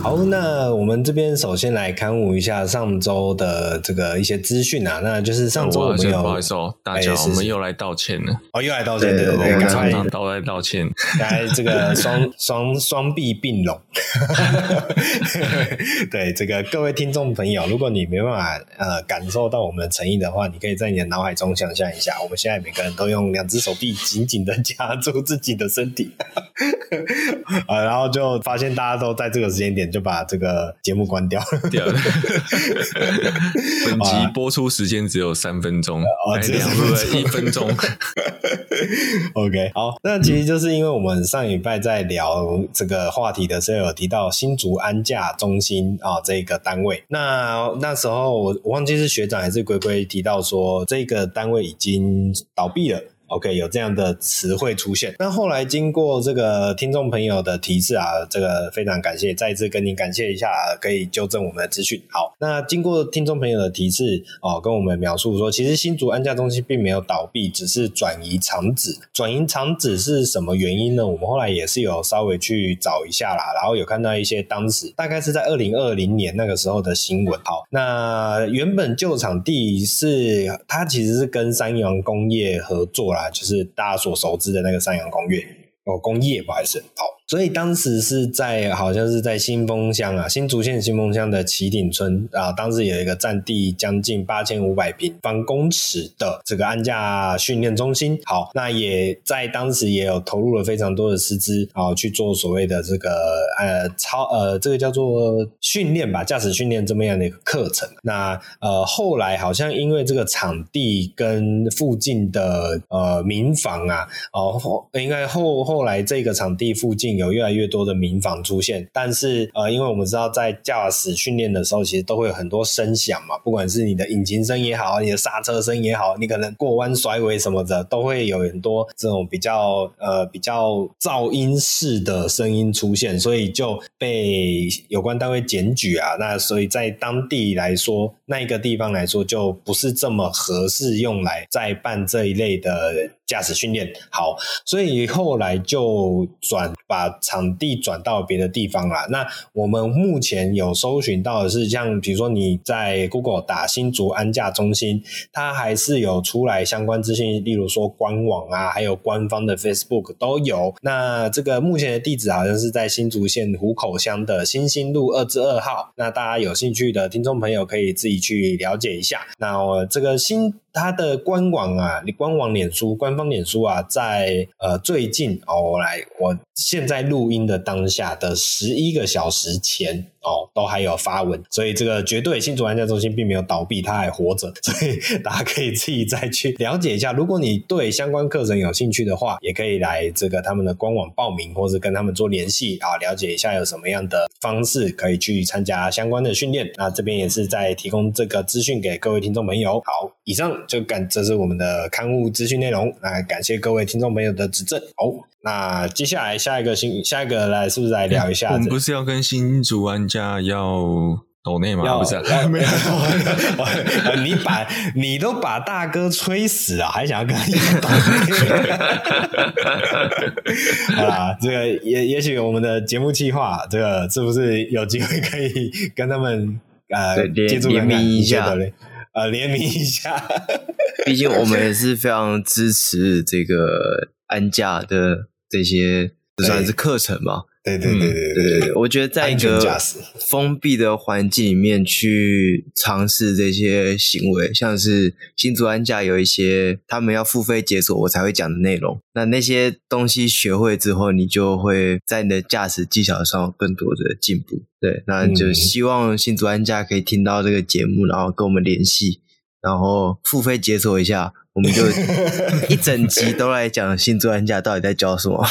好，那我们这边首先来勘误一下上周的这个一些资讯啊，那就是上周我们有，不好意思哦，大家、欸、我们又来道歉了，哦，又来道歉，对对对，常常都来道歉，来这个 双双双臂并拢，对这个各位听众朋友，如果你没办法呃感受到我们的诚意的话，你可以在你的脑海中想象一下，我们现在每个人都用两只手臂紧紧的夹住自己的身体，啊，然后就发现大家都在这个时间点就把这个节目关掉了。本集播出时间只有三分钟，哦，只有一分钟。OK，好，那其实就是因为我们上礼拜在聊这个话题的时候，有提到新竹安驾中心啊这个单位。那那时候我我忘记是学长还是龟龟提到说，这个单位已经倒闭了。OK，有这样的词汇出现。那后来经过这个听众朋友的提示啊，这个非常感谢，再一次跟您感谢一下，可以纠正我们的资讯。好，那经过听众朋友的提示哦，跟我们描述说，其实新竹安驾中心并没有倒闭，只是转移厂址。转移厂址是什么原因呢？我们后来也是有稍微去找一下啦，然后有看到一些当时大概是在二零二零年那个时候的新闻。好，那原本旧场地是它其实是跟三阳工业合作啦。啊，就是大家所熟知的那个三洋工业哦，工业不好意思，哦。所以当时是在好像是在新丰乡啊，新竹县新丰乡的旗顶村啊，当时有一个占地将近八千五百平方公尺的这个安驾训练中心。好，那也在当时也有投入了非常多的师资啊，去做所谓的这个呃操呃这个叫做训练吧，驾驶训练这么样的一个课程。那呃后来好像因为这个场地跟附近的呃民房啊，哦应该后后来这个场地附近。有越来越多的民房出现，但是呃，因为我们知道在驾驶训练的时候，其实都会有很多声响嘛，不管是你的引擎声也好，你的刹车声也好，你可能过弯甩尾什么的，都会有很多这种比较呃比较噪音式的声音出现，所以就被有关单位检举啊。那所以在当地来说，那一个地方来说，就不是这么合适用来再办这一类的。驾驶训练好，所以后来就转把场地转到别的地方了。那我们目前有搜寻到的是，像比如说你在 Google 打新竹安驾中心，它还是有出来相关资讯，例如说官网啊，还有官方的 Facebook 都有。那这个目前的地址好像是在新竹县湖口乡的新兴路二之二号。那大家有兴趣的听众朋友可以自己去了解一下。那我这个新。它的官网啊，你官网脸书官方脸书啊，在呃最近哦，来我现在录音的当下的十一个小时前。哦，都还有发文，所以这个绝对新竹安驾中心并没有倒闭，它还活着，所以大家可以自己再去了解一下。如果你对相关课程有兴趣的话，也可以来这个他们的官网报名，或者跟他们做联系啊，了解一下有什么样的方式可以去参加相关的训练。那这边也是在提供这个资讯给各位听众朋友。好，以上就感这是我们的刊物资讯内容，那感谢各位听众朋友的指正。好。那接下来下一个新下一个来是不是来聊一下？我们不是要跟新竹玩家要抖内吗？要不是、啊，没有。你把你都把大哥吹死了，还想要跟他要抖内？啊，这个也也许我们的节目计划，这个是不是有机会可以跟他们呃联联名一下？呃，联名一下。毕竟我们也是非常支持这个。安驾的这些算是课程嘛？对对对对对对，对，我觉得在一个封闭的环境里面去尝试这些行为，像是新竹安驾有一些他们要付费解锁我才会讲的内容。那那些东西学会之后，你就会在你的驾驶技巧上有更多的进步。对，那就希望新竹安驾可以听到这个节目，然后跟我们联系，然后付费解锁一下。我们就 一整集都来讲新座安驾到底在教什么，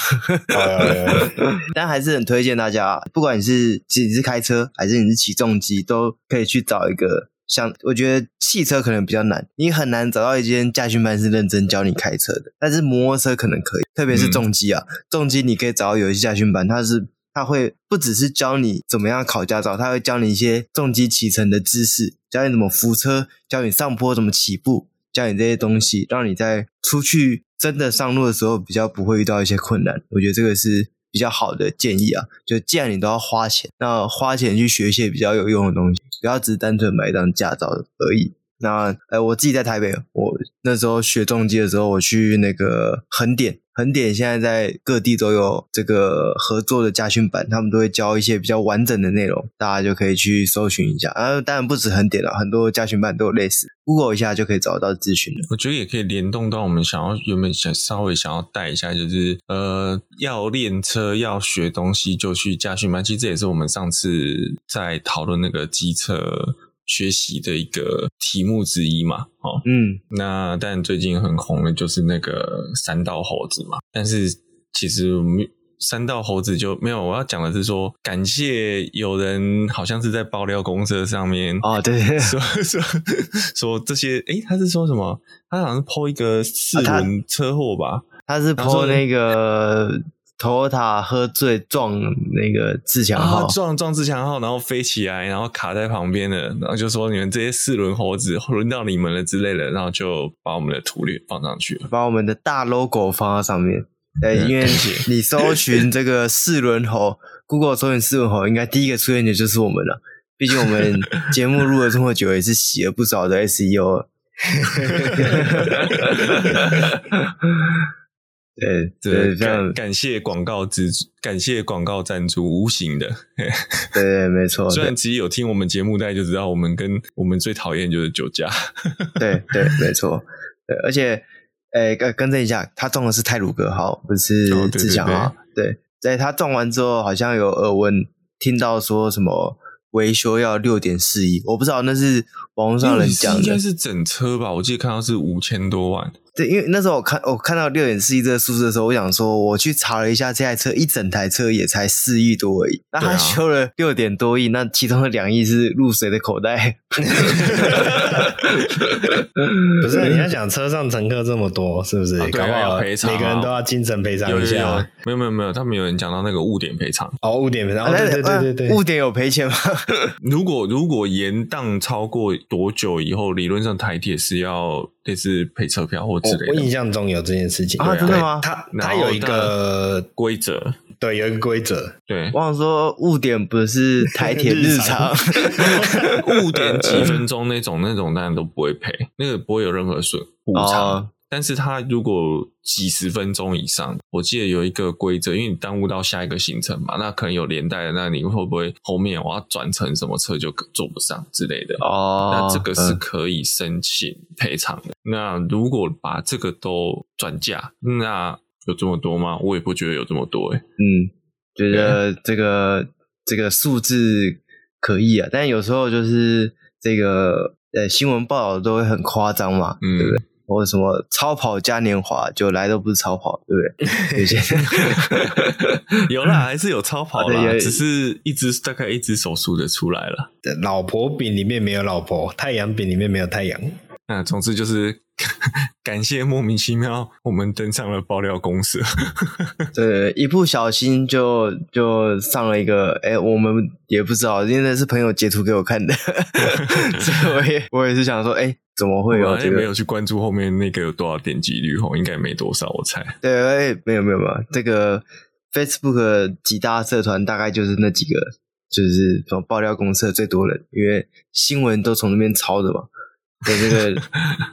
但还是很推荐大家，不管你是你是开车还是你是起重机，都可以去找一个像。我觉得汽车可能比较难，你很难找到一间驾训班是认真教你开车的，但是摩托车可能可以，特别是重机啊，重机你可以找到有一些驾训班，它是他会不只是教你怎么样考驾照，他会教你一些重机骑乘的知识，教你怎么扶车，教你上坡怎么起步。教你这些东西，让你在出去真的上路的时候比较不会遇到一些困难。我觉得这个是比较好的建议啊，就既然你都要花钱，那花钱去学一些比较有用的东西，不要只单纯买一张驾照而已。那呃，我自己在台北，我那时候学重机的时候，我去那个横店。横点现在在各地都有这个合作的家训班，他们都会教一些比较完整的内容，大家就可以去搜寻一下。啊，当然不止横点了，很多家训班都有类似，Google 一下就可以找到资讯了。我觉得也可以联动到我们想要原本想稍微想要带一下，就是呃，要练车要学东西就去家训班。其实这也是我们上次在讨论那个机车。学习的一个题目之一嘛，哦，嗯，那但最近很红的就是那个三道猴子嘛，但是其实三道猴子就没有。我要讲的是说，感谢有人好像是在爆料公社上面哦，对，说说说这些，诶，他是说什么？他好像是 po 一个四轮车祸吧？他，他是 po 那个。Toyota 喝醉撞那个自强号，啊、撞撞自强号，然后飞起来，然后卡在旁边的，然后就说你们这些四轮猴子轮到你们了之类的，然后就把我们的图片放上去了，把我们的大 logo 放到上面。呃，因为你搜寻这个四轮猴，Google 搜寻四轮猴，应该第一个出现的就是我们了。毕竟我们节目录了这么久，也是洗了不少的 SEO。对对，这样感谢广告支感谢广告赞助，无形的。对对，没错。虽然其实有听我们节目，大家就知道我们跟我们最讨厌就是酒驾。对对，没错。对，而且，诶，跟更正一下，他中的是泰鲁格号，不是自强号。对，在他中完之后，好像有耳闻听到说什么维修要六点四亿，我不知道那是网络上人讲的，应该是整车吧？我记得看到是五千多万。对，因为那时候我看我看到六点四亿这个数字的时候，我想说，我去查了一下，这台车一整台车也才四亿多而已。那他修了六点多亿，那其中的两亿是入谁的口袋？不是，你要想车上乘客这么多，是不是？啊、搞不好赔偿，每个人都要精神赔偿一下。没有没有没有，他们有人讲到那个误点赔偿。哦，误点赔偿。哦，对对对对对，误点有赔钱吗？如果如果延宕超过多久以后，理论上台铁是要。类似赔车票或之类的，我印象中有这件事情啊，真的吗？它它有一个规则，对，有一个规则。对，我想说误点不是台铁日常，误点几分钟那种那种当然都不会赔，那个不会有任何损补偿。哦但是他如果几十分钟以上，我记得有一个规则，因为你耽误到下一个行程嘛，那可能有连带的，那你会不会后面我要转乘什么车就坐不上之类的？哦，那这个是可以申请赔偿的。嗯。那如果把这个都转嫁，那有这么多吗？我也不觉得有这么多诶、欸。嗯，觉得这个这个数字可以啊，但有时候就是这个呃新闻报道都会很夸张嘛，嗯，对不对？或者什么超跑嘉年华，就来都不是超跑，对不对？有些 有啦，还是有超跑啦，只是一只大概一只手数得出来了。老婆饼里面没有老婆，太阳饼里面没有太阳。那总之就是 感谢莫名其妙，我们登上了爆料公社。对，一不小心就就上了一个，哎，我们也不知道，因为是朋友截图给我看的，所以我也我也是想说，哎。怎么会有、这个？没有去关注后面那个有多少点击率吼，应该没多少，我猜。对，没有没有没有，这个 Facebook 几大社团大概就是那几个，就是从爆料公社最多人，因为新闻都从那边抄的嘛，所以这个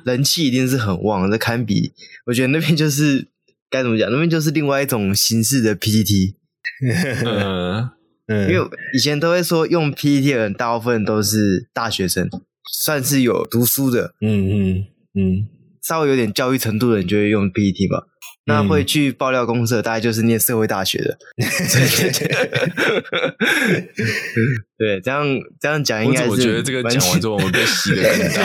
人气一定是很旺，这堪比。我觉得那边就是该怎么讲，那边就是另外一种形式的 PPT。嗯嗯，因为以前都会说用 PPT 的人，大部分都是大学生。算是有读书的，嗯嗯嗯，稍微有点教育程度的人就会用 PPT 吧。那会去爆料公社，大概就是念社会大学的。对，这样这样讲应该是。我觉得这个讲完之后，我们被 洗的更大。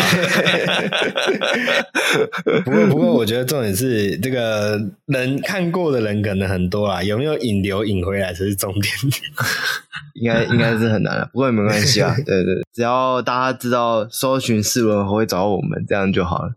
不过不过，我觉得重点是这个人看过的人可能很多啦，有没有引流引回来才是重点。应该应该是很难了，不过也没关系啊。对对，只要大家知道搜寻四轮猴会找我们，这样就好了。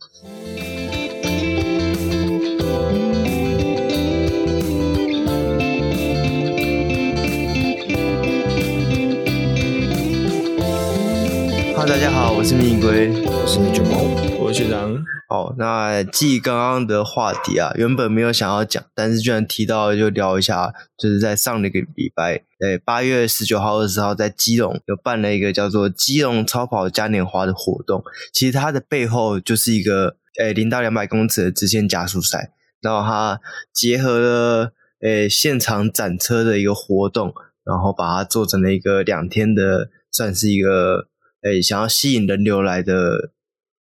大家好，我是蜜龟，我是米卷毛，我是学长，好，那继刚刚的话题啊，原本没有想要讲，但是居然提到就聊一下，就是在上一个礼拜，诶，八月十九号、二十号在基隆有办了一个叫做基隆超跑嘉年华的活动。其实它的背后就是一个诶零到两百公尺的直线加速赛，然后它结合了诶现场展车的一个活动，然后把它做成了一个两天的，算是一个诶想要吸引人流来的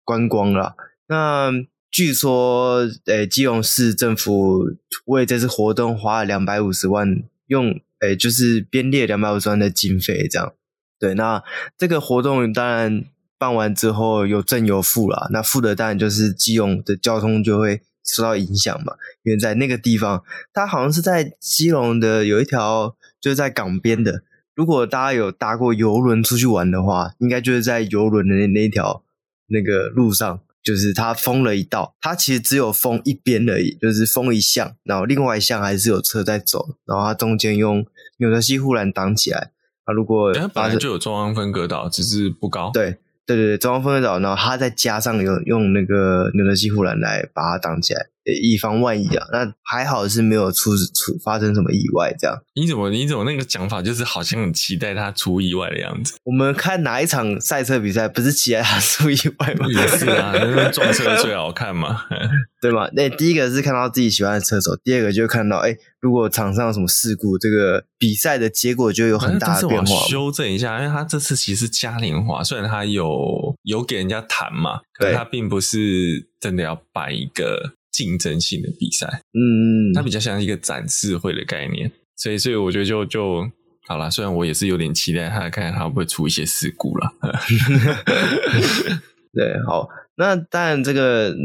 观光啦。那据说，诶，基隆市政府为这次活动花了两百五十万，用诶，就是编列两百五十万的经费，这样。对，那这个活动当然办完之后有正有负啦。那负的当然就是基隆的交通就会受到影响嘛，因为在那个地方，它好像是在基隆的有一条就是在港边的。如果大家有搭过游轮出去玩的话，应该就是在游轮的那那条那个路上。就是它封了一道，它其实只有封一边而已，就是封一项，然后另外一项还是有车在走，然后它中间用纽泽西护栏挡起来。啊，如果它本来就有中央分隔岛，只是不高。对对对对，中央分隔岛，然后它再加上有用那个纽泽西护栏来把它挡起来。以防万一啊，那还好是没有出出发生什么意外这样。你怎么你怎么那个讲法，就是好像很期待他出意外的样子。我们看哪一场赛车比赛，不是期待他出意外吗？也是啊，撞车最好看嘛，对吗？那第一个是看到自己喜欢的车手，第二个就看到，哎、欸，如果场上有什么事故，这个比赛的结果就有很大的变化。修正一下，因为他这次其实嘉年华，虽然他有有给人家谈嘛，可是他并不是真的要办一个。竞争性的比赛，嗯，它比较像一个展示会的概念，所以，所以我觉得就就好了。虽然我也是有点期待他，看看他会不会出一些事故了。对，好，那当然这个，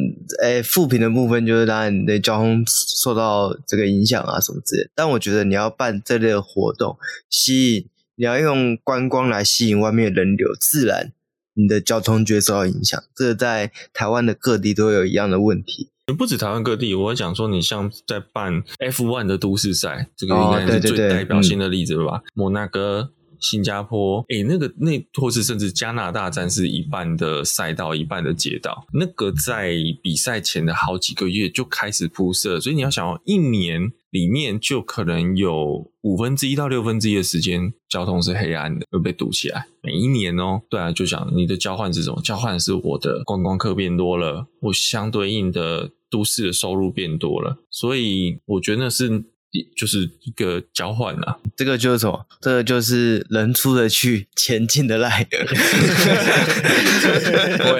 诶，负评的部分就是当然你的交通受到这个影响啊什么之类。但我觉得你要办这类的活动，吸引你要用观光来吸引外面的人流，自然你的交通就会受到影响。这个在台湾的各地都有一样的问题。不止台湾各地，我讲说，你像在办 F1 的都市赛，这个应该是最代表性的例子了吧？摩纳哥、新加坡，诶，那个那或是甚至加拿大站是一半的赛道，一半的街道，那个在比赛前的好几个月就开始铺设，所以你要想，一年里面就可能有五分之一到六分之一的时间交通是黑暗的，会被堵起来。每一年哦，对啊，就想你的交换是什么？交换是我的观光客变多了，我相对应的。都市的收入变多了，所以我觉得那是就是一个交换啊。这个就是什么？这个就是人出得去，钱进得来。对，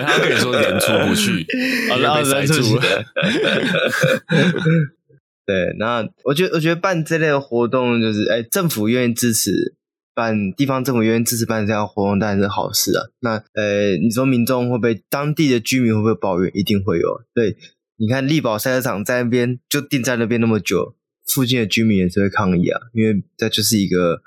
他可以说人出不去，然后人出去了。对，那我觉得，我觉得办这类的活动，就是哎，政府愿意支持办，地方政府愿意支持办这样的活动，当然是好事啊。那呃，你说民众会不会，当地的居民会不会抱怨？一定会有。对。你看力宝赛车场在那边就定在那边那么久，附近的居民也是会抗议啊，因为这就是一个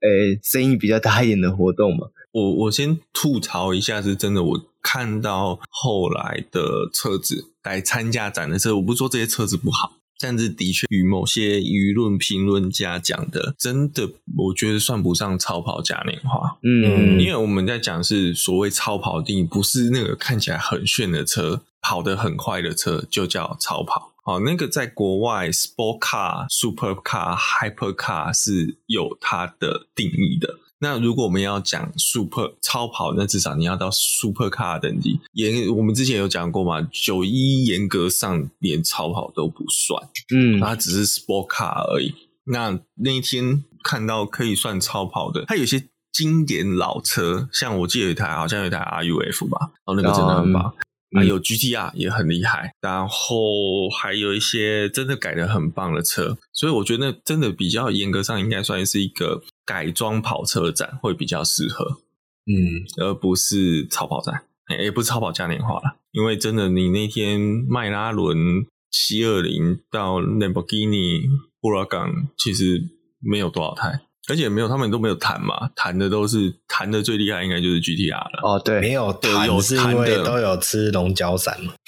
诶声音比较大一点的活动嘛。我我先吐槽一下，是真的，我看到后来的车子来参加展的车，我不是说这些车子不好，但是的确与某些舆论评论家讲的，真的我觉得算不上超跑嘉年华。嗯，因为我们在讲是所谓超跑定义，不是那个看起来很炫的车。跑得很快的车就叫超跑，好，那个在国外，sport car、super car、hyper car 是有它的定义的。那如果我们要讲 super 超跑，那至少你要到 super car 等级。严，我们之前有讲过嘛，九一严格上连超跑都不算，嗯，它只是 sport car 而已。那那一天看到可以算超跑的，它有些经典老车，像我记得有一台，好像有一台 RUF 吧，哦，那个真的很棒。嗯还有 GTR 也很厉害，然后还有一些真的改的很棒的车，所以我觉得那真的比较严格上应该算是一个改装跑车展会比较适合，嗯，而不是超跑展，也不是超跑嘉年华了，因为真的你那天迈拉伦七二零到兰博基尼布拉港其实没有多少台。而且没有，他们都没有谈嘛，谈的都是谈的最厉害，应该就是 GTR 了。哦，对，没有谈是因为都有吃龙角散嘛。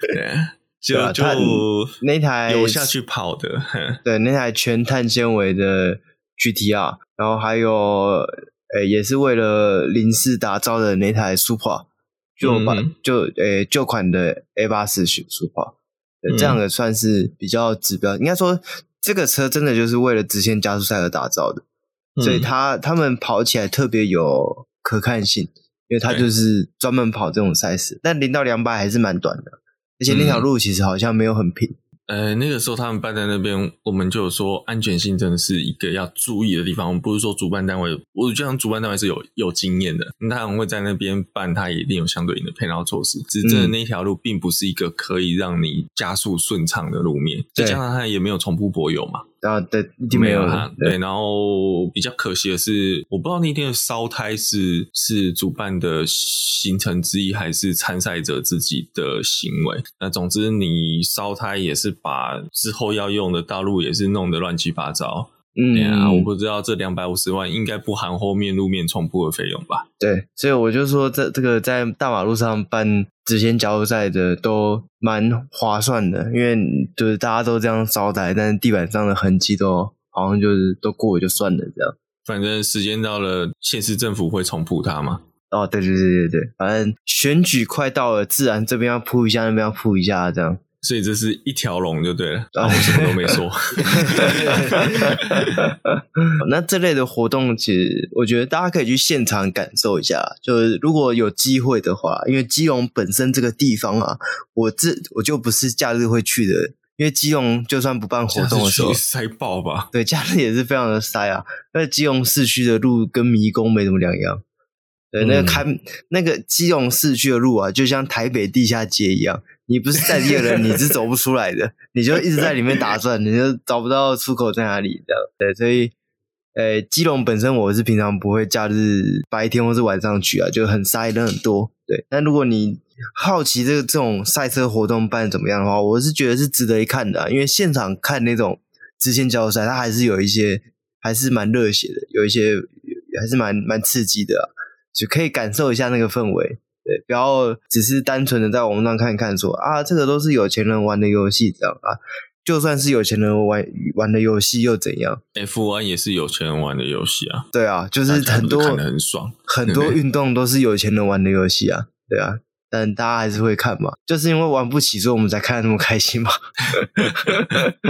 对，就就那台有下去跑的，对，那台全碳纤维的 GTR，然后还有诶，也是为了临时打造的那台 Supra，旧版、嗯、就诶旧款的 A 八四 Supra，这样的算是比较指标。嗯、应该说，这个车真的就是为了直线加速赛而打造的，嗯、所以它他们跑起来特别有可看性，因为它就是专门跑这种赛事。但零到两百还是蛮短的，而且那条路其实好像没有很平。呃，那个时候他们办在那边，我们就有说安全性真的是一个要注意的地方。我们不是说主办单位，我就像主办单位是有有经验的，他们会在那边办，他一定有相对应的配套措施。只是真的那条路并不是一个可以让你加速顺畅的路面，再加上他也没有重复柏油嘛。啊，对，一定没有了。对，然后比较可惜的是，我不知道那天的烧胎是是主办的行程之一，还是参赛者自己的行为。那总之，你烧胎也是把之后要用的道路也是弄得乱七八糟。嗯，我不知道这两百五十万应该不含后面路面重铺的费用吧？对，所以我就说，这这个在大马路上办直线加油赛的都蛮划算的，因为就是大家都这样招待，但是地板上的痕迹都好像就是都过了就算了这样。反正时间到了，县市政府会重铺它嘛。哦，对对对对对，反正选举快到了，自然这边要铺一下，那边要铺一下这样。所以这是一条龙就对了，然后我什么都没说。那这类的活动，其实我觉得大家可以去现场感受一下。就是如果有机会的话，因为基隆本身这个地方啊，我这我就不是假日会去的。因为基隆就算不办活动的时候，塞爆吧？对，假日也是非常的塞啊。那基隆市区的路跟迷宫没什么两样。对，那个开、嗯、那个基隆市区的路啊，就像台北地下街一样。你不是在地的人，你是走不出来的，你就一直在里面打转，你就找不到出口在哪里，这样对。所以，呃，基隆本身我是平常不会假日白天或是晚上去啊，就很塞，人很多。对，但如果你好奇这个这种赛车活动办怎么样的话，我是觉得是值得一看的啊，因为现场看那种直线加速赛，它还是有一些还是蛮热血的，有一些还是蛮蛮刺激的啊，就可以感受一下那个氛围。对，不要只是单纯的在网上看一看说，说啊，这个都是有钱人玩的游戏，这样啊。就算是有钱人玩玩的游戏又怎样？F one 也是有钱人玩的游戏啊。对啊，就是很多看得很爽，很多运动都是有钱人玩的游戏啊。对啊，但大家还是会看嘛，就是因为玩不起，所以我们才看得那么开心嘛。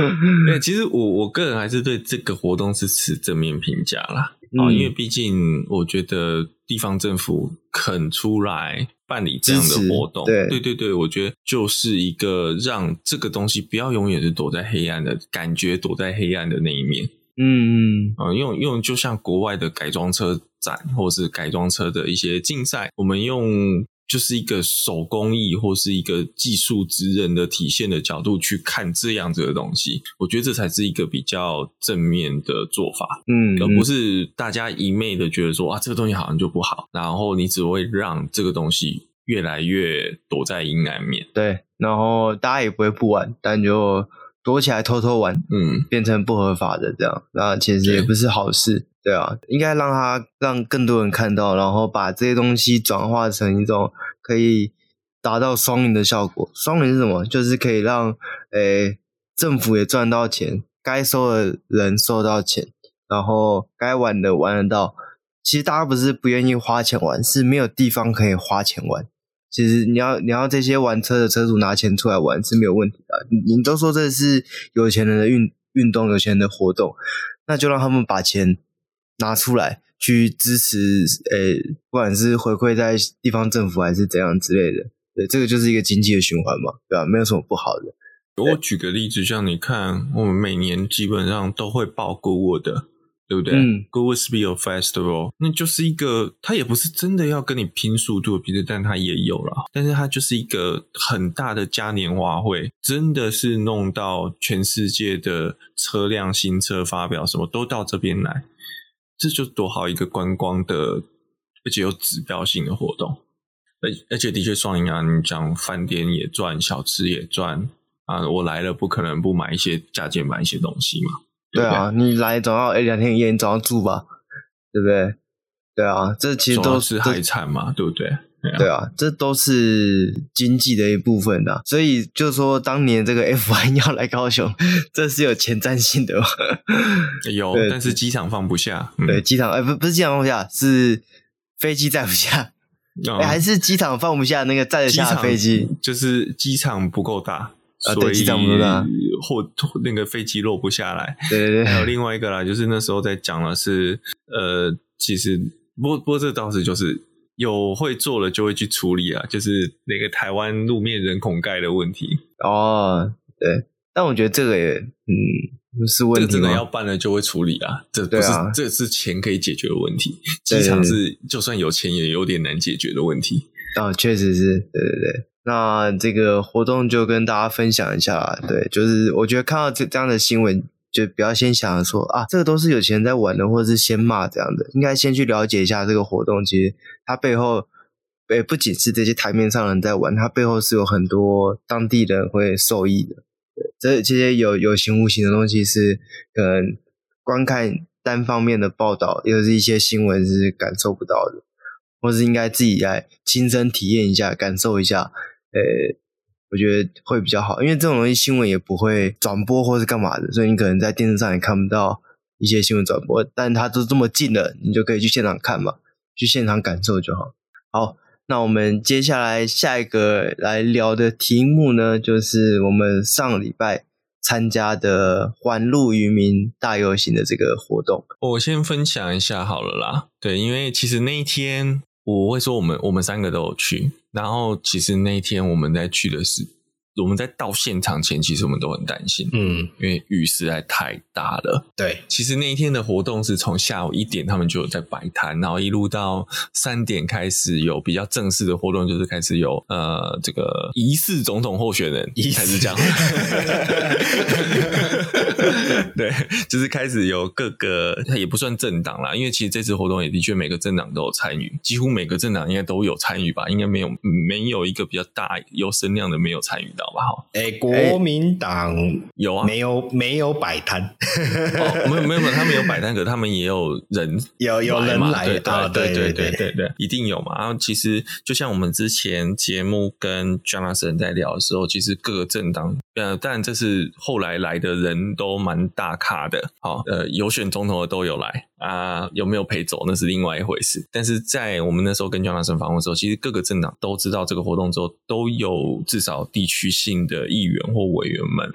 对，其实我我个人还是对这个活动是持正面评价啦。啊、嗯，因为毕竟我觉得地方政府肯出来办理这样的活动，对对对对，我觉得就是一个让这个东西不要永远是躲在黑暗的感觉，躲在黑暗的那一面。嗯嗯，啊，用用就像国外的改装车展，或是改装车的一些竞赛，我们用。就是一个手工艺或是一个技术职人的体现的角度去看这样子的东西，我觉得这才是一个比较正面的做法，嗯，而不是大家一昧的觉得说啊，这个东西好像就不好，然后你只会让这个东西越来越躲在阴暗面，对，然后大家也不会不玩，但就躲起来偷偷玩，嗯，变成不合法的这样，那其实也不是好事。对啊，应该让他让更多人看到，然后把这些东西转化成一种可以达到双赢的效果。双赢是什么？就是可以让诶政府也赚到钱，该收的人收到钱，然后该玩的玩得到。其实大家不是不愿意花钱玩，是没有地方可以花钱玩。其实你要你要这些玩车的车主拿钱出来玩是没有问题的。你你都说这是有钱人的运运动，有钱人的活动，那就让他们把钱。拿出来去支持，诶，不管是回馈在地方政府还是怎样之类的，对，这个就是一个经济的循环嘛，对吧？没有什么不好的。我举个例子，像你看，我们每年基本上都会报 Goodwood 的，对不对？嗯，Goodwood Speedway Festival，那就是一个，它也不是真的要跟你拼速度，其实但它也有了，但是它就是一个很大的嘉年华会，真的是弄到全世界的车辆新车发表，什么都到这边来。这就多好一个观光的，而且有指标性的活动，而而且的确双赢啊！你讲饭店也赚，小吃也赚啊！我来了不可能不买一些加减买一些东西嘛。对，对啊，你来总要一两天一夜，你总要住吧？对不对？对啊，这其实都是海产嘛，对不对？对啊，这都是经济的一部分的，所以就说当年这个 F1 要来高雄，这是有前瞻性的吗？有，但是机场放不下。对，机场哎，不不是机场放不下，是飞机载不下，还是机场放不下那个载得下飞机？就是机场不够大。啊，对，机场不够大，或那个飞机落不下来。对对对，还有另外一个啦，就是那时候在讲的是，呃，其实，不过不过这倒是就是有会做了就会去处理啊，就是那个台湾路面人孔盖的问题。哦，对，但我觉得这个也，嗯，不是问题，这个真的要办了就会处理啊，这不是，啊、这是钱可以解决的问题。机场是就算有钱也有点难解决的问题。哦，确实是，对对对。那这个活动就跟大家分享一下，对，就是我觉得看到这这样的新闻，就不要先想着说啊，这个都是有钱人在玩的，或者是先骂这样的，应该先去了解一下这个活动，其实它背后，诶，不仅是这些台面上的人在玩，它背后是有很多当地人会受益的，对，这这些有有形无形的东西是可能观看单方面的报道，又是一些新闻是感受不到的，或是应该自己来亲身体验一下，感受一下。呃，我觉得会比较好，因为这种东西新闻也不会转播或是干嘛的，所以你可能在电视上也看不到一些新闻转播，但它都这么近了，你就可以去现场看嘛，去现场感受就好。好，那我们接下来下一个来聊的题目呢，就是我们上礼拜参加的环路渔民大游行的这个活动。我先分享一下好了啦，对，因为其实那一天。我会说，我们我们三个都有去。然后，其实那一天我们在去的是，我们在到现场前，其实我们都很担心，嗯，因为雨实在太大了。对，其实那一天的活动是从下午一点，他们就有在摆摊，然后一路到三点开始有比较正式的活动，就是开始有呃这个疑似总统候选人，疑似这样。对，就是开始有各个，它也不算政党啦，因为其实这次活动也的确每个政党都有参与，几乎每个政党应该都有参与吧，应该没有没有一个比较大有声量的没有参与到吧？哈，哎，国民党有啊，没有没有摆摊，哦，没有没有没有，他们有摆摊，可他们也有人有有人来对啊，对对对对对，一定有嘛。然后其实就像我们之前节目跟 Jonathan 在聊的时候，其实各个政党，呃，但这是后来来的人都蛮大咖的，好，呃，有选总统的都有来啊，有没有陪走那是另外一回事。但是在我们那时候跟江大生访问的时候，其实各个政党都知道这个活动之后，都有至少地区性的议员或委员们。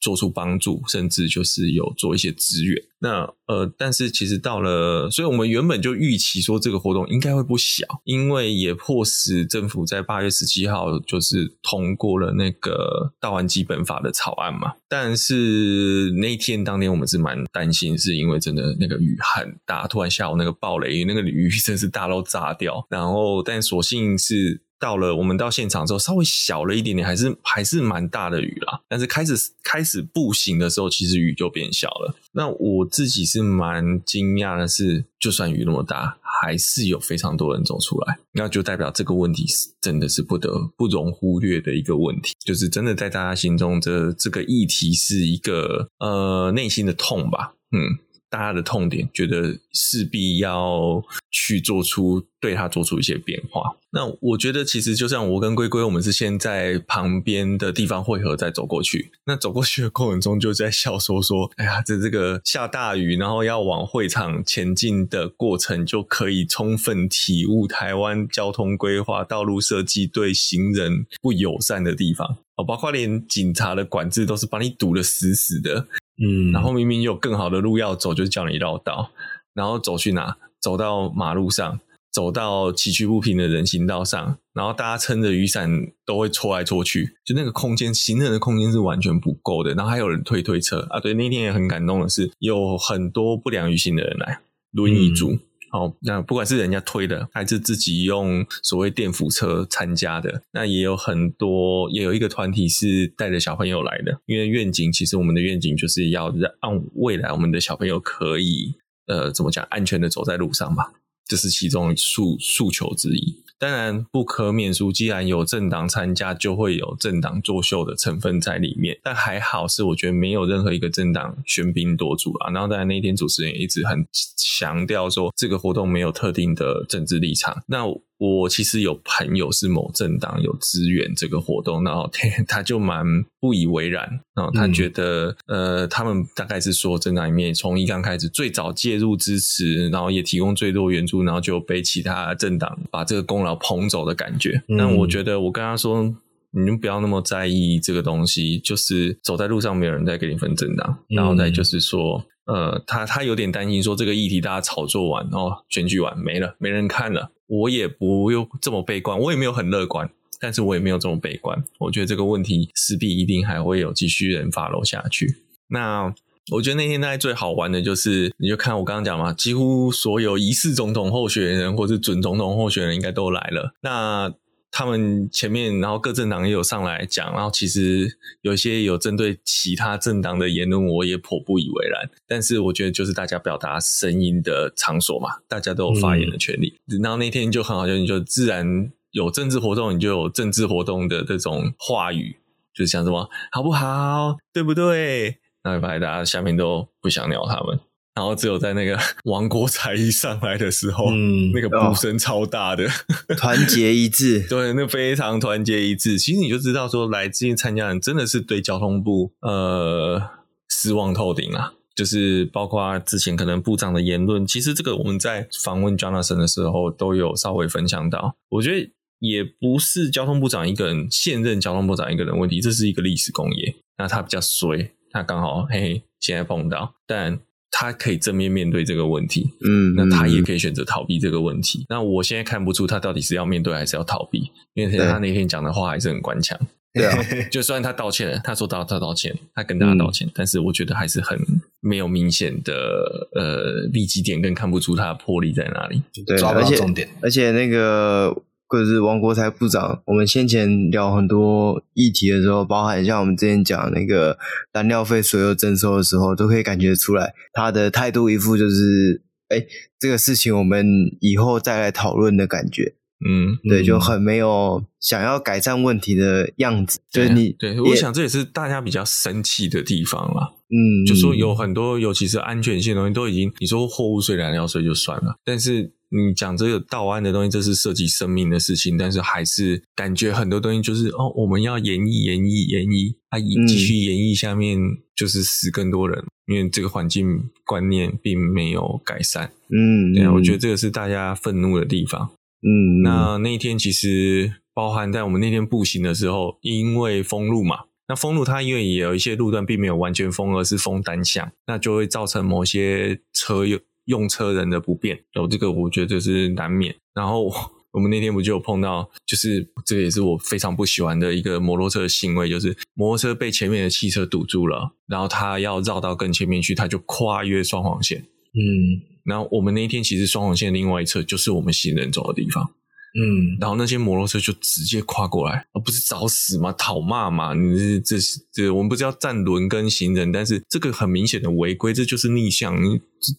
做出帮助，甚至就是有做一些资源。那呃，但是其实到了，所以我们原本就预期说这个活动应该会不小，因为也迫使政府在八月十七号就是通过了那个《道安基本法》的草案嘛。但是那天当天我们是蛮担心，是因为真的那个雨很大，突然下午那个暴雷雨，那个雨 真是大到炸掉。然后，但所幸是。到了我们到现场之后，稍微小了一点点，还是还是蛮大的雨啦。但是开始开始步行的时候，其实雨就变小了。那我自己是蛮惊讶的是，就算雨那么大，还是有非常多人走出来，那就代表这个问题是真的是不得不容忽略的一个问题，就是真的在大家心中这这个议题是一个呃内心的痛吧，嗯。大家的痛点，觉得势必要去做出对他做出一些变化。那我觉得，其实就像我跟龟龟，我们是先在旁边的地方汇合，再走过去。那走过去的过程中，就在笑说说：“哎呀，这这个下大雨，然后要往会场前进的过程，就可以充分体悟台湾交通规划、道路设计对行人不友善的地方。哦，包括连警察的管制都是把你堵得死死的。”嗯，然后明明有更好的路要走，就是叫你绕道，然后走去哪？走到马路上，走到崎岖不平的人行道上，然后大家撑着雨伞都会戳来戳去，就那个空间，行人的空间是完全不够的。然后还有人推推车啊，对，那天也很感动的是，有很多不良于行的人来轮椅族。嗯哦，那不管是人家推的，还是自己用所谓电扶车参加的，那也有很多，也有一个团体是带着小朋友来的。因为愿景，其实我们的愿景就是要让未来我们的小朋友可以，呃，怎么讲，安全的走在路上吧，这是其中诉诉求之一。当然不可免俗，既然有政党参加，就会有政党作秀的成分在里面。但还好是，我觉得没有任何一个政党喧宾夺主啊。然后当然那天主持人也一直很强调说，这个活动没有特定的政治立场。那我其实有朋友是某政党有支援这个活动，然后他就蛮不以为然，然后他觉得，嗯、呃，他们大概是说政党里面从一刚开始最早介入支持，然后也提供最多援助，然后就被其他政党把这个功劳捧走的感觉。那、嗯、我觉得，我跟他说，你们不要那么在意这个东西，就是走在路上没有人在给你分政党，然后再就是说。呃，他他有点担心，说这个议题大家炒作完哦，选举完没了，没人看了。我也不用这么悲观，我也没有很乐观，但是我也没有这么悲观。我觉得这个问题势必一定还会有继续人 follow 下去。那我觉得那天大概最好玩的就是，你就看我刚刚讲嘛，几乎所有疑似总统候选人或是准总统候选人应该都来了。那他们前面，然后各政党也有上来讲，然后其实有些有针对其他政党的言论，我也颇不以为然。但是我觉得就是大家表达声音的场所嘛，大家都有发言的权利。嗯、然后那天就很好，就你就自然有政治活动，你就有政治活动的这种话语，就是像什么好不好，对不对？那后发现大家下面都不想鸟他们。然后只有在那个 王国才一上来的时候，嗯，那个鼓声超大的，哦、团结一致，对，那非常团结一致。其实你就知道说，来这些参加人真的是对交通部呃失望透顶啊。就是包括之前可能部长的言论，其实这个我们在访问 Jonathan 的时候都有稍微分享到。我觉得也不是交通部长一个人，现任交通部长一个人问题，这是一个历史工业。那他比较衰，他刚好嘿嘿现在碰到，但。他可以正面面对这个问题，嗯，那他也可以选择逃避这个问题。嗯、那我现在看不出他到底是要面对还是要逃避，因为他那天讲的话还是很官腔。对啊，就算他道歉了，他说到他道歉，他跟大家道歉，嗯、但是我觉得还是很没有明显的呃利基点，更看不出他的魄力在哪里。对，抓不到重点，而且，而且那个。或者是王国才部长，我们先前聊很多议题的时候，包含像我们之前讲那个燃料费所有征收的时候，都可以感觉出来他的态度一副就是，哎，这个事情我们以后再来讨论的感觉。嗯，对，就很没有想要改善问题的样子。对就是你，对，我想这也是大家比较生气的地方啦。嗯，就说有很多，尤其是安全性的东西，都已经你说货物税、燃料税就算了，但是。你讲这个道安的东西，这是涉及生命的事情，但是还是感觉很多东西就是哦，我们要演绎、演绎、演绎，啊，继续演绎，下面就是死更多人，嗯、因为这个环境观念并没有改善。嗯，对，我觉得这个是大家愤怒的地方。嗯，那那天其实包含在我们那天步行的时候，因为封路嘛，那封路它因为也有一些路段并没有完全封，而是封单向，那就会造成某些车用。用车人的不便，有这个我觉得是难免。然后我们那天不就有碰到，就是这个也是我非常不喜欢的一个摩托车的行为，就是摩托车被前面的汽车堵住了，然后他要绕到更前面去，他就跨越双黄线。嗯，然后我们那一天其实双黄线另外一侧就是我们行人走的地方。嗯，然后那些摩托车就直接跨过来，而不是找死吗？讨骂吗？你是这是这，我们不是要站轮跟行人，但是这个很明显的违规，这就是逆向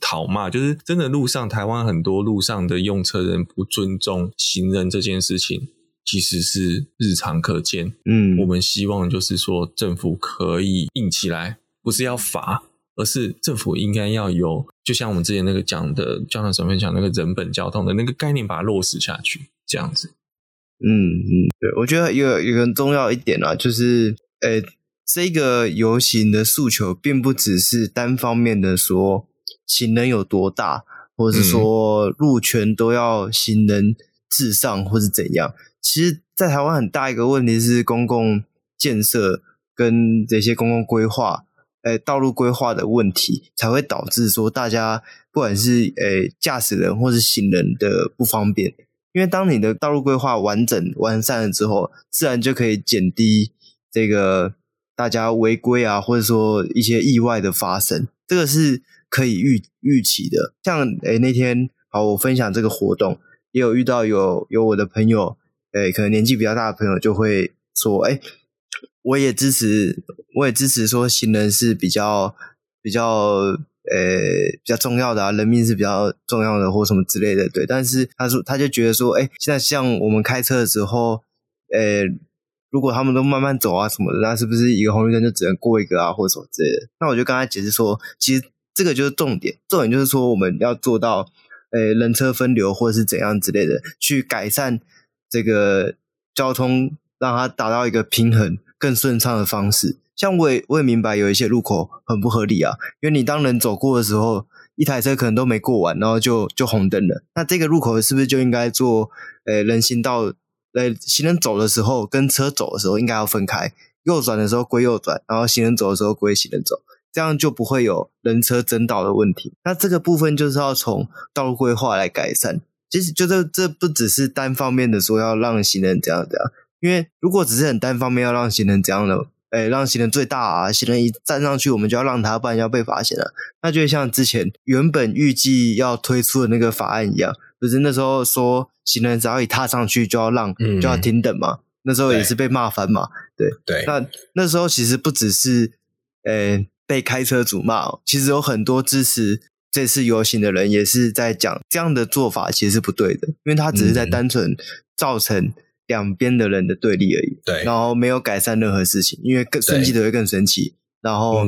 讨骂，就是真的路上台湾很多路上的用车人不尊重行人这件事情，其实是日常可见。嗯，我们希望就是说政府可以硬起来，不是要罚，而是政府应该要有，就像我们之前那个讲的交通省分享那个人本交通的那个概念，把它落实下去。这样子，嗯嗯，对，我觉得有有个很重要一点啊，就是，呃，这个游行的诉求并不只是单方面的说行人有多大，或者是说路权都要行人至上，或是怎样。其实，在台湾很大一个问题是公共建设跟这些公共规划，呃，道路规划的问题，才会导致说大家不管是诶驾驶人或是行人的不方便。因为当你的道路规划完整完善了之后，自然就可以减低这个大家违规啊，或者说一些意外的发生，这个是可以预预期的。像诶那天好，我分享这个活动，也有遇到有有我的朋友，诶可能年纪比较大的朋友就会说，诶我也支持，我也支持说行人是比较比较。呃，比较重要的啊，人命是比较重要的，或什么之类的，对。但是他说，他就觉得说，哎，现在像我们开车的时候，呃，如果他们都慢慢走啊什么的，那是不是一个红绿灯就只能过一个啊，或者什么之类的？那我就跟他解释说，其实这个就是重点，重点就是说我们要做到诶人车分流或者是怎样之类的，去改善这个交通，让它达到一个平衡、更顺畅的方式。像我也我也明白有一些路口很不合理啊，因为你当人走过的时候，一台车可能都没过完，然后就就红灯了。那这个路口是不是就应该做诶人行道？呃，行人走的时候跟车走的时候应该要分开，右转的时候归右转，然后行人走的时候归行人走，这样就不会有人车争道的问题。那这个部分就是要从道路规划来改善。其实，就这这不只是单方面的说要让行人这样这样，因为如果只是很单方面要让行人这样的，诶，让行人最大啊，行人一站上去我们就要让他，不然要被罚钱了。那就像之前原本预计要推出的那个法案一样。就是那时候说，行人只要一踏上去就要让，嗯、就要停等嘛。那时候也是被骂翻嘛。对对。那那时候其实不只是，呃、欸，被开车主骂哦，其实有很多支持这次游行的人也是在讲，这样的做法其实是不对的，因为他只是在单纯造成两边的人的对立而已。对。然后没有改善任何事情，因为更生气的会更生气。然后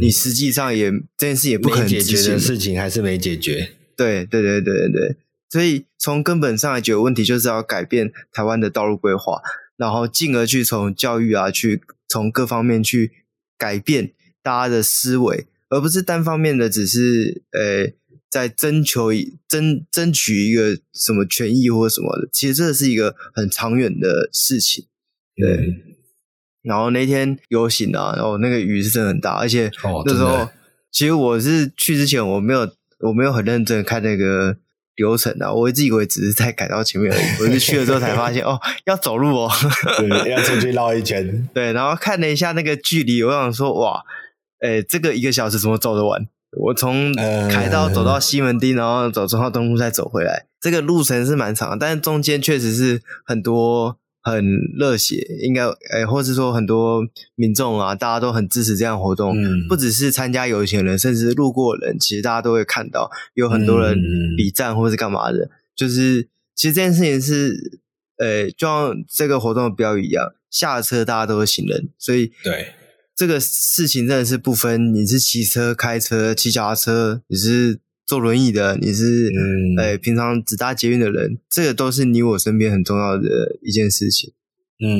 你实际上也这件事也不可能解决的事情还是没解决。对对对对对对。所以从根本上来解决问题，就是要改变台湾的道路规划，然后进而去从教育啊，去从各方面去改变大家的思维，而不是单方面的只是呃在征求争争取一个什么权益或什么的。其实这是一个很长远的事情。对。嗯、然后那天游行啊，然后那个雨是真的很大，而且那时候、哦、其实我是去之前我没有我没有很认真看那个。流程啊，我一直以为只是在改道前面而已。我是去了之后才发现，哦，要走路哦，对，要出去绕一圈。对，然后看了一下那个距离，我想说，哇，诶，这个一个小时怎么走得完？我从凯道走到西门町，然后走忠孝东路再走回来，这个路程是蛮长的，但是中间确实是很多。很热血，应该诶、欸，或是说很多民众啊，大家都很支持这样活动。嗯，不只是参加游行的人，甚至路过的人，其实大家都会看到有很多人比赞或是干嘛的。嗯、就是其实这件事情是，呃、欸，就像这个活动的标语一样，下车大家都是行人，所以对这个事情真的是不分你是骑车、开车、骑脚踏车，你是。坐轮椅的，你是嗯，哎，平常只搭捷运的人，这个都是你我身边很重要的一件事情。嗯，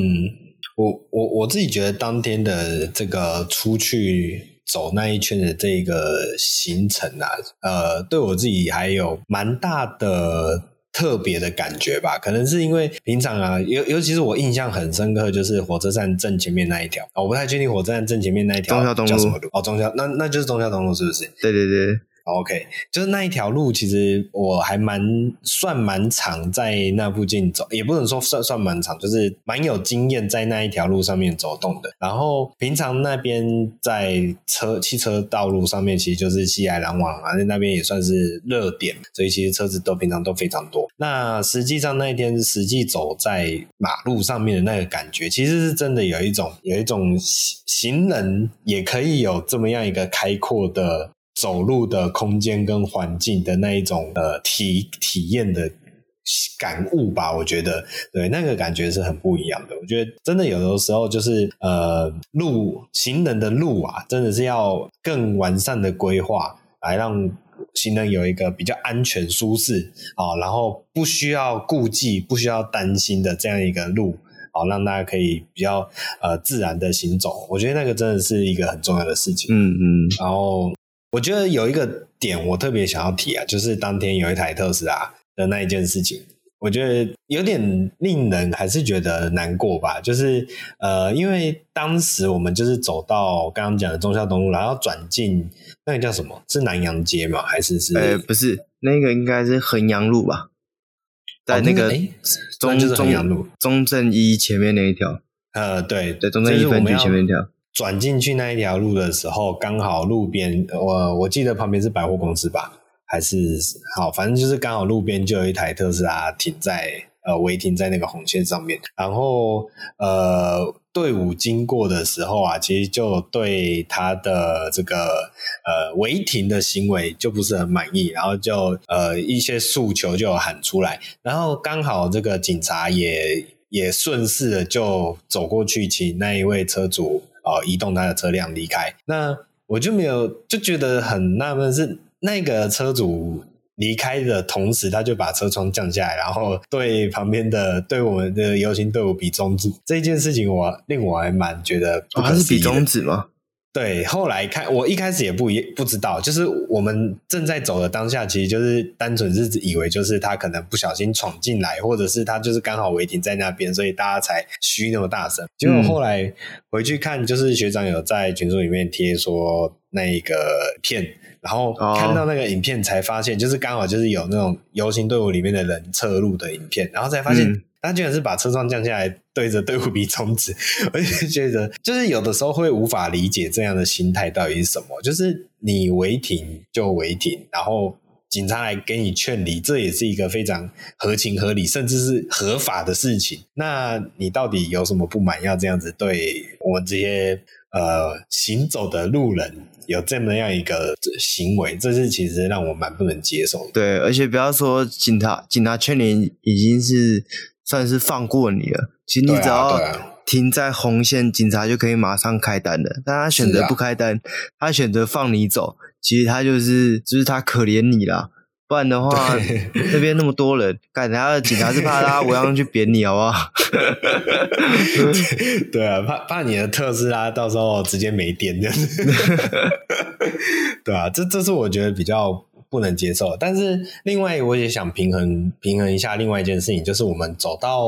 我我我自己觉得当天的这个出去走那一圈的这个行程啊，呃，对我自己还有蛮大的特别的感觉吧。可能是因为平常啊，尤尤其是我印象很深刻，就是火车站正前面那一条，哦，我不太确定火车站正前面那一条中孝东路？哦，中孝，那那就是中孝东路是不是？对对对。OK，就是那一条路，其实我还蛮算蛮长在那附近走，也不能说算算蛮长，就是蛮有经验在那一条路上面走动的。然后平常那边在车汽车道路上面，其实就是熙来攘往啊，那边也算是热点，所以其实车子都平常都非常多。那实际上那一天实际走在马路上面的那个感觉，其实是真的有一种有一种行人也可以有这么样一个开阔的。走路的空间跟环境的那一种呃体体验的感悟吧，我觉得对那个感觉是很不一样的。我觉得真的有的时候就是呃路行人的路啊，真的是要更完善的规划，来让行人有一个比较安全舒适啊，然后不需要顾忌、不需要担心的这样一个路啊，让大家可以比较呃自然的行走。我觉得那个真的是一个很重要的事情。嗯嗯，然后。我觉得有一个点我特别想要提啊，就是当天有一台特斯拉的那一件事情，我觉得有点令人还是觉得难过吧。就是呃，因为当时我们就是走到刚刚讲的忠孝东路，然后转进那个叫什么？是南洋街吗？还是是？呃，不是，那个应该是衡阳路吧？在那个中就是衡阳路中正一前面那一条。呃，对对，中正一分局前面一条。转进去那一条路的时候，刚好路边，我我记得旁边是百货公司吧，还是好，反正就是刚好路边就有一台特斯拉停在呃违停在那个红线上面，然后呃队伍经过的时候啊，其实就对他的这个呃违停的行为就不是很满意，然后就呃一些诉求就喊出来，然后刚好这个警察也也顺势的就走过去，请那一位车主。哦，移动他的车辆离开，那我就没有就觉得很纳闷，是那个车主离开的同时，他就把车窗降下来，然后对旁边的对我们的游行队伍比中指。这件事情我令我还蛮觉得不可思议的，他是比中指吗？对，后来看我一开始也不也不知道，就是我们正在走的当下，其实就是单纯是以为就是他可能不小心闯进来，或者是他就是刚好违停在那边，所以大家才嘘那么大声。结果后来回去看，就是学长有在群组里面贴说那个片，然后看到那个影片才发现，就是刚好就是有那种游行队伍里面的人侧录的影片，然后才发现。嗯他居然是把车窗降下来，对着队伍比中指，我就觉得，就是有的时候会无法理解这样的心态到底是什么。就是你违停就违停，然后警察来给你劝离，这也是一个非常合情合理，甚至是合法的事情。那你到底有什么不满，要这样子对我们这些呃行走的路人有这么样一个行为？这是其实让我蛮不能接受的。对，而且不要说警察，警察劝你已经是。算是放过你了。其实你只要停在红线，警察就可以马上开单的。但他选择不开单，他选择放你走，其实他就是就是他可怜你啦。不然的话，那边那么多人，干他的警察是怕他 违章去扁你，好不好？对啊，怕怕你的特斯拉到时候直接没电，对啊，这这是我觉得比较。不能接受，但是另外我也想平衡平衡一下。另外一件事情就是，我们走到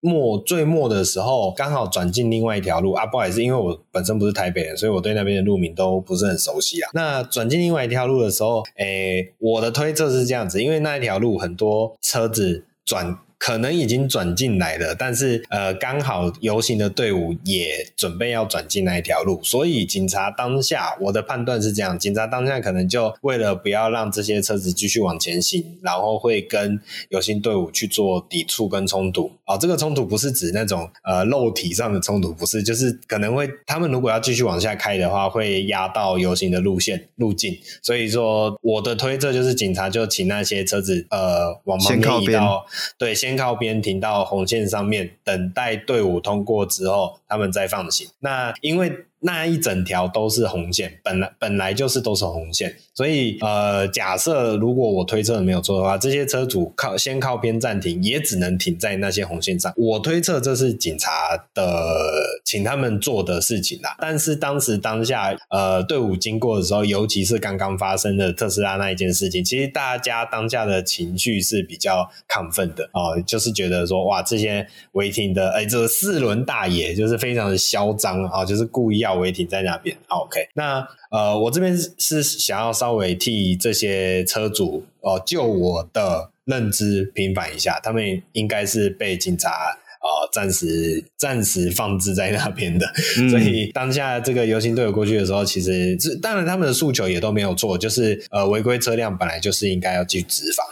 末最末的时候，刚好转进另外一条路啊。不好意思，因为我本身不是台北人，所以我对那边的路名都不是很熟悉啊。那转进另外一条路的时候，诶、我的推测是这样子，因为那一条路很多车子转。可能已经转进来了，但是呃，刚好游行的队伍也准备要转进那一条路，所以警察当下，我的判断是这样，警察当下可能就为了不要让这些车子继续往前行，然后会跟游行队伍去做抵触跟冲突。哦，这个冲突不是指那种呃肉体上的冲突，不是，就是可能会他们如果要继续往下开的话，会压到游行的路线路径。所以说，我的推测就是警察就请那些车子呃往旁边移到，对。先靠边停到红线上面，等待队伍通过之后，他们再放行。那因为。那一整条都是红线，本来本来就是都是红线，所以呃，假设如果我推测的没有错的话，这些车主靠先靠边暂停，也只能停在那些红线上。我推测这是警察的请他们做的事情啦。但是当时当下呃队伍经过的时候，尤其是刚刚发生的特斯拉那一件事情，其实大家当下的情绪是比较亢奋的哦、呃，就是觉得说哇，这些违停的哎，这四轮大爷就是非常的嚣张啊，就是故意要。违停在那边，OK。那呃，我这边是想要稍微替这些车主哦、呃，就我的认知平反一下，他们应该是被警察哦暂时暂时放置在那边的。嗯、所以当下这个游行队伍过去的时候，其实这当然他们的诉求也都没有错，就是呃违规车辆本来就是应该要去执法。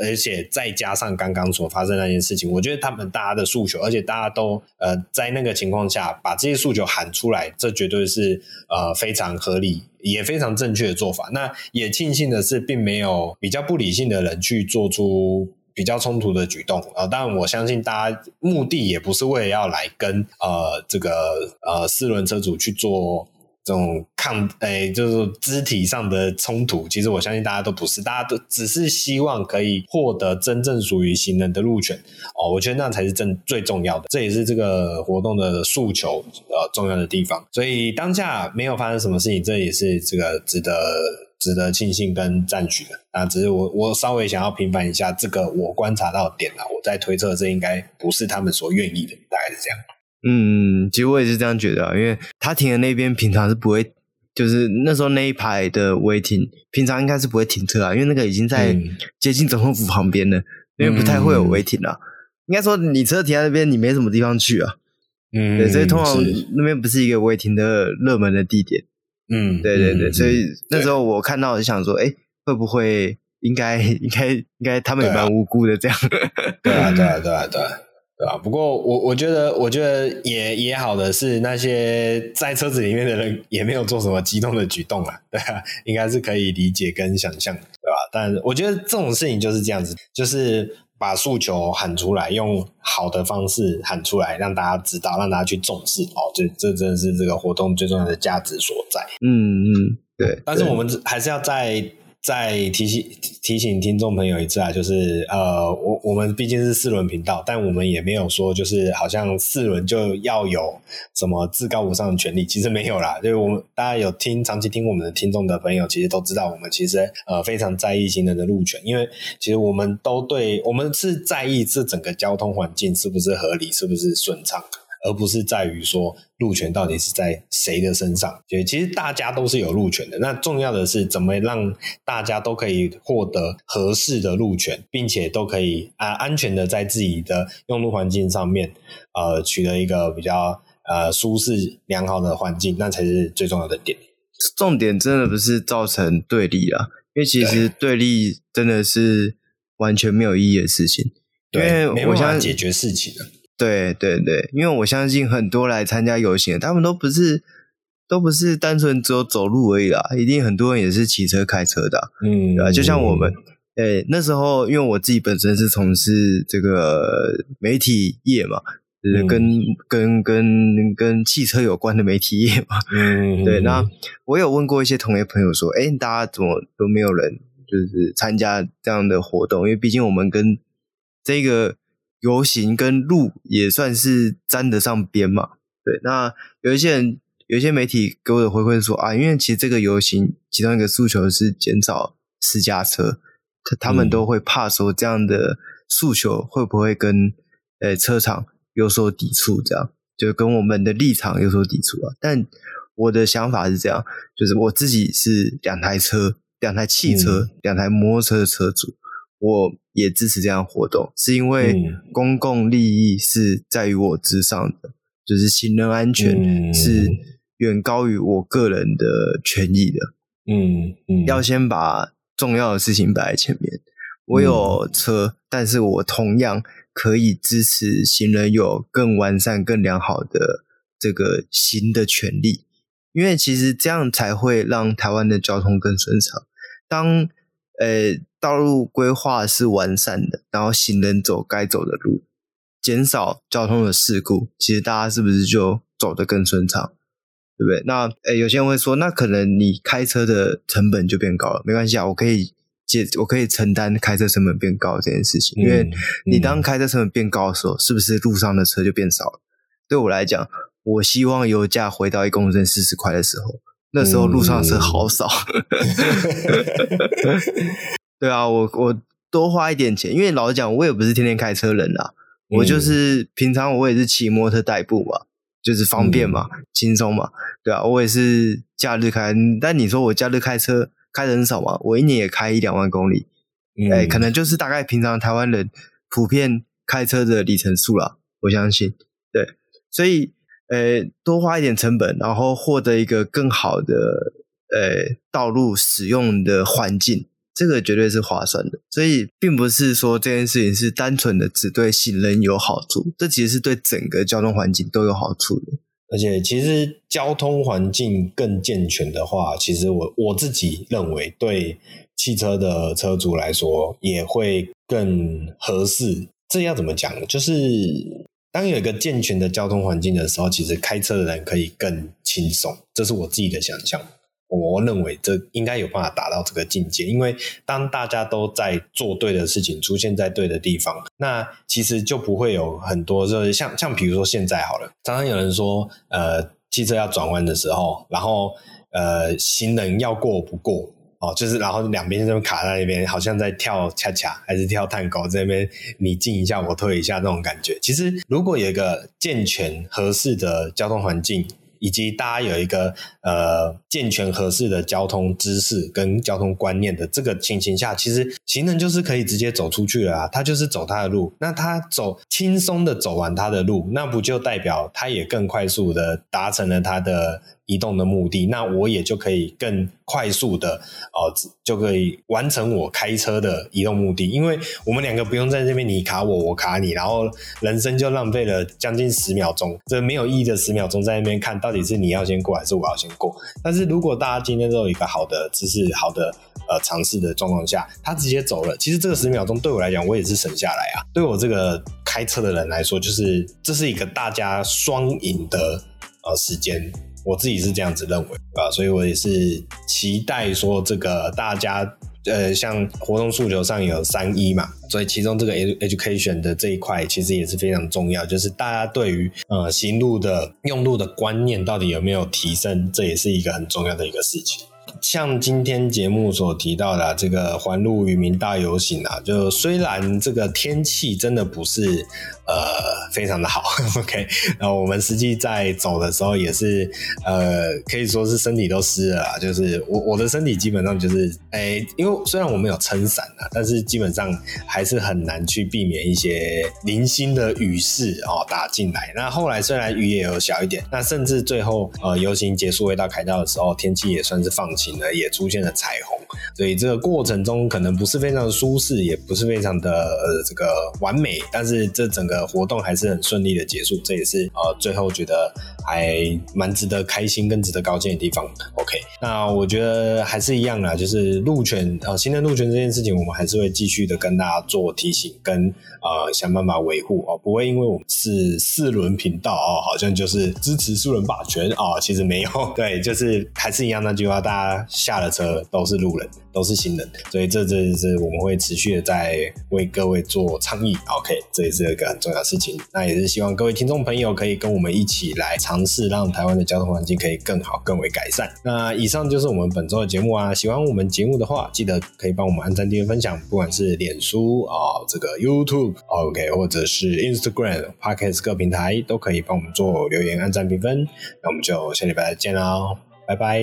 而且再加上刚刚所发生那件事情，我觉得他们大家的诉求，而且大家都呃在那个情况下把这些诉求喊出来，这绝对是呃非常合理也非常正确的做法。那也庆幸的是，并没有比较不理性的人去做出比较冲突的举动啊。当然，我相信大家目的也不是为了要来跟呃这个呃四轮车主去做。这种抗诶、就是肢体上的冲突，其实我相信大家都不是，大家都只是希望可以获得真正属于行人的路权哦。我觉得那才是正最重要的，这也是这个活动的诉求呃重要的地方。所以当下没有发生什么事情，这也是这个值得值得庆幸跟赞许的啊。只是我我稍微想要平反一下这个我观察到点啊，我在推测这应该不是他们所愿意的，大概是这样。嗯，其实我也是这样觉得啊，因为他停的那边平常是不会，就是那时候那一排的违停，平常应该是不会停车啊，因为那个已经在接近总统府旁边了，嗯、因为不太会有违停啊。应该说你车停在那边，你没什么地方去啊。嗯，对，所以通常那边不是一个违停的热门的地点。嗯，对对对，嗯、所以那时候我看到我就想说，哎、欸，会不会应该应该应该他们也蛮无辜的这样？对啊，对啊，对啊，对啊。对吧？不过我我觉得，我觉得也也好的是，那些在车子里面的人也没有做什么激动的举动啊，对啊，应该是可以理解跟想象，对吧？但我觉得这种事情就是这样子，就是把诉求喊出来，用好的方式喊出来，让大家知道，让大家去重视哦。这这真的是这个活动最重要的价值所在。嗯嗯，对。但是我们还是要在。再提醒提醒听众朋友一次啊，就是呃，我我们毕竟是四轮频道，但我们也没有说就是好像四轮就要有什么至高无上的权利，其实没有啦。就是我们大家有听长期听我们的听众的朋友，其实都知道我们其实呃非常在意行人的路权，因为其实我们都对我们是在意这整个交通环境是不是合理，是不是顺畅。而不是在于说路权到底是在谁的身上，其实大家都是有路权的。那重要的是怎么让大家都可以获得合适的路权，并且都可以啊安全的在自己的用路环境上面，呃取得一个比较呃舒适良好的环境，那才是最重要的点。重点真的不是造成对立啊，因为其实对立真的是完全没有意义的事情，对，因为我想解决事情的。对对对，因为我相信很多来参加游行的，他们都不是都不是单纯只有走路而已啦，一定很多人也是骑车开车的，嗯，对吧？就像我们，诶，那时候因为我自己本身是从事这个媒体业嘛，就是跟、嗯、跟跟跟汽车有关的媒体业嘛，嗯，对。那我有问过一些同业朋友说，诶，大家怎么都没有人就是参加这样的活动？因为毕竟我们跟这个。游行跟路也算是沾得上边嘛，对。那有一些人，有一些媒体给我的回馈说啊，因为其实这个游行其中一个诉求是减少私家车，他他们都会怕说这样的诉求会不会跟呃车厂有所抵触，这样就跟我们的立场有所抵触啊。但我的想法是这样，就是我自己是两台车、两台汽车、嗯、两台摩托车的车主。我也支持这样活动，是因为公共利益是在于我之上的，就是行人安全是远高于我个人的权益的。嗯嗯，要先把重要的事情摆在前面。我有车，但是我同样可以支持行人有更完善、更良好的这个行的权利，因为其实这样才会让台湾的交通更顺畅。当呃。道路规划是完善的，然后行人走该走的路，减少交通的事故，其实大家是不是就走得更顺畅？对不对？那诶，有些人会说，那可能你开车的成本就变高了。没关系啊，我可以接，我可以承担开车成本变高这件事情。因为你当开车成本变高的时候，是不是路上的车就变少了？对我来讲，我希望油价回到一公升四十块的时候，那时候路上的车好少。对啊，我我多花一点钱，因为老实讲，我也不是天天开车人啊，嗯、我就是平常我也是骑摩托代步嘛，就是方便嘛，嗯、轻松嘛，对啊，我也是假日开，但你说我假日开车开的很少嘛，我一年也开一两万公里，哎、嗯，可能就是大概平常台湾人普遍开车的里程数啦，我相信，对，所以呃，多花一点成本，然后获得一个更好的呃道路使用的环境。这个绝对是划算的，所以并不是说这件事情是单纯的只对行人有好处，这其实是对整个交通环境都有好处的。而且，其实交通环境更健全的话，其实我我自己认为，对汽车的车主来说也会更合适。这要怎么讲？就是当有一个健全的交通环境的时候，其实开车的人可以更轻松。这是我自己的想象。我认为这应该有办法达到这个境界，因为当大家都在做对的事情，出现在对的地方，那其实就不会有很多，就是像像比如说现在好了，常常有人说，呃，汽车要转弯的时候，然后呃，行人要过不过哦，就是然后两边就卡在那边，好像在跳恰恰还是跳探戈，在那边你进一下我退一下那种感觉。其实如果有一个健全合适的交通环境，以及大家有一个呃健全合适的交通知识跟交通观念的这个情形下，其实行人就是可以直接走出去了啊，他就是走他的路，那他走轻松的走完他的路，那不就代表他也更快速的达成了他的移动的目的，那我也就可以更快速的哦，就可以完成我开车的移动目的，因为我们两个不用在这边你卡我，我卡你，然后人生就浪费了将近十秒钟，这没有意义的十秒钟在那边看到底是你要先过还是我要先过。但是如果大家今天都有一个好的姿势、好的呃尝试的状况下，他直接走了，其实这个十秒钟对我来讲，我也是省下来啊。对我这个开车的人来说，就是这是一个大家双赢的呃时间。我自己是这样子认为啊，所以我也是期待说这个大家呃，像活动诉求上有三一嘛，所以其中这个 education 的这一块其实也是非常重要，就是大家对于呃行路的用路的观念到底有没有提升，这也是一个很重要的一个事情。像今天节目所提到的、这个环路渔民大游行啊，就虽然这个天气真的不是呃非常的好，OK，然后我们实际在走的时候也是呃可以说是身体都湿了，就是我我的身体基本上就是哎，因为虽然我们有撑伞啊，但是基本上还是很难去避免一些零星的雨势哦打进来。那后来虽然雨也有小一点，那甚至最后呃游行结束回到凯道的时候，天气也算是放晴。也出现了彩虹，所以这个过程中可能不是非常的舒适，也不是非常的呃这个完美，但是这整个活动还是很顺利的结束，这也是呃最后觉得还蛮值得开心跟值得高兴的地方。OK，那我觉得还是一样啦，就是路权呃新的路权这件事情，我们还是会继续的跟大家做提醒跟呃想办法维护哦，不会因为我们是四轮频道哦，好像就是支持四轮霸权哦，其实没有，对，就是还是一样那句话，大家。下了车都是路人，都是行人，所以这这是我们会持续的在为各位做倡议。OK，这也是一个很重要的事情。那也是希望各位听众朋友可以跟我们一起来尝试，让台湾的交通环境可以更好、更为改善。那以上就是我们本周的节目啊。喜欢我们节目的话，记得可以帮我们按赞、订阅、分享，不管是脸书啊、这个 YouTube OK，或者是 Instagram、Podcast 各平台都可以帮我们做留言、按赞、评分。那我们就下礼拜再见喽。拜拜，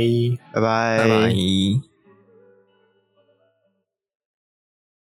拜拜，拜拜。